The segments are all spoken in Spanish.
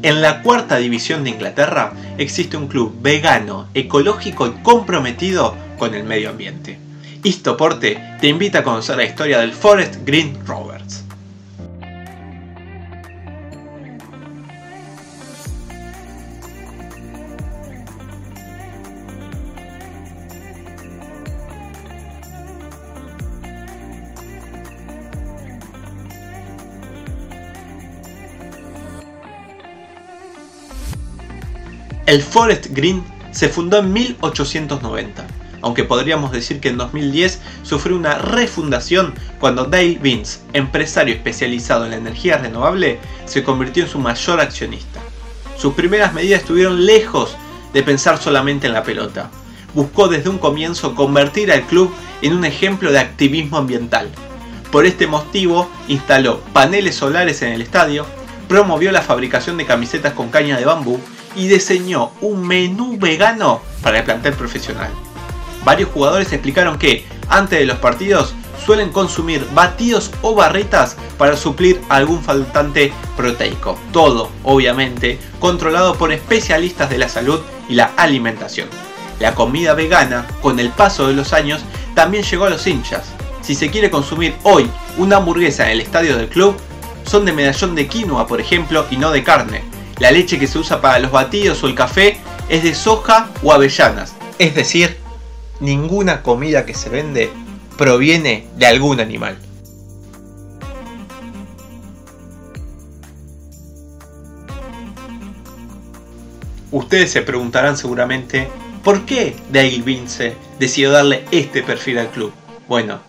En la cuarta división de Inglaterra existe un club vegano, ecológico y comprometido con el medio ambiente. Istoporte te invita a conocer la historia del Forest Green Rovers. El Forest Green se fundó en 1890, aunque podríamos decir que en 2010 sufrió una refundación cuando Dale Vince, empresario especializado en la energía renovable, se convirtió en su mayor accionista. Sus primeras medidas estuvieron lejos de pensar solamente en la pelota. Buscó desde un comienzo convertir al club en un ejemplo de activismo ambiental. Por este motivo instaló paneles solares en el estadio, promovió la fabricación de camisetas con caña de bambú y diseñó un menú vegano para el plantel profesional. Varios jugadores explicaron que, antes de los partidos, suelen consumir batidos o barritas para suplir algún faltante proteico. Todo, obviamente, controlado por especialistas de la salud y la alimentación. La comida vegana, con el paso de los años, también llegó a los hinchas. Si se quiere consumir hoy una hamburguesa en el estadio del club, son de medallón de quinoa, por ejemplo, y no de carne la leche que se usa para los batidos o el café es de soja o avellanas. Es decir, ninguna comida que se vende proviene de algún animal. Ustedes se preguntarán seguramente por qué Dale Vince decidió darle este perfil al club. Bueno,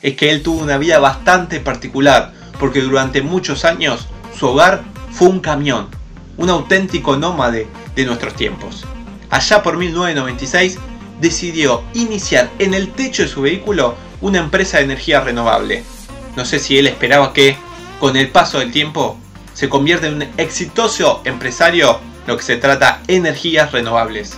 es que él tuvo una vida bastante particular, porque durante muchos años su hogar fue un camión, un auténtico nómade de nuestros tiempos. Allá por 1996 decidió iniciar en el techo de su vehículo una empresa de energía renovable. No sé si él esperaba que, con el paso del tiempo, se convierta en un exitoso empresario lo que se trata energías renovables.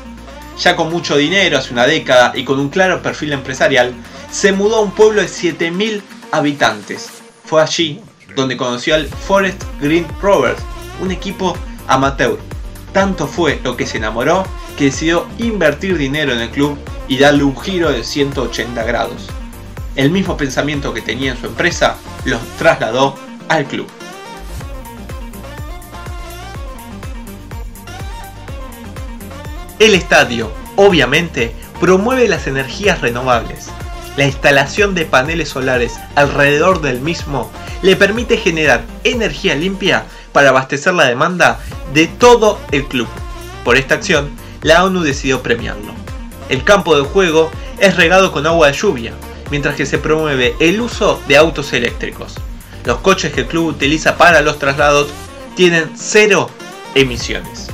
Ya con mucho dinero hace una década y con un claro perfil empresarial, se mudó a un pueblo de 7.000 habitantes. Fue allí donde conoció al Forest Green Rovers, un equipo amateur. Tanto fue lo que se enamoró que decidió invertir dinero en el club y darle un giro de 180 grados. El mismo pensamiento que tenía en su empresa lo trasladó al club. El estadio, obviamente, promueve las energías renovables. La instalación de paneles solares alrededor del mismo le permite generar energía limpia para abastecer la demanda de todo el club. Por esta acción, la ONU decidió premiarlo. El campo de juego es regado con agua de lluvia, mientras que se promueve el uso de autos eléctricos. Los coches que el club utiliza para los traslados tienen cero emisiones.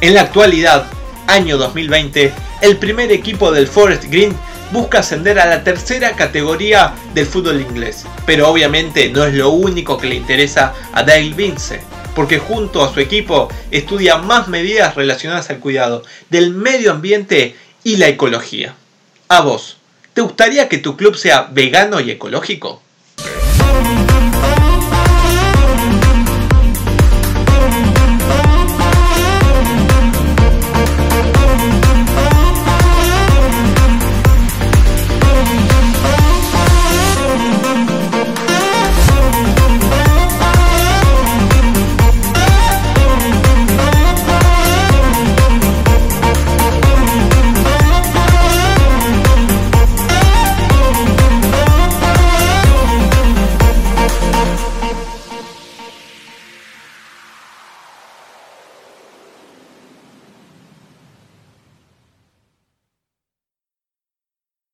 En la actualidad, año 2020, el primer equipo del Forest Green busca ascender a la tercera categoría del fútbol inglés. Pero obviamente no es lo único que le interesa a Dale Vince porque junto a su equipo estudia más medidas relacionadas al cuidado del medio ambiente y la ecología. A vos, ¿te gustaría que tu club sea vegano y ecológico?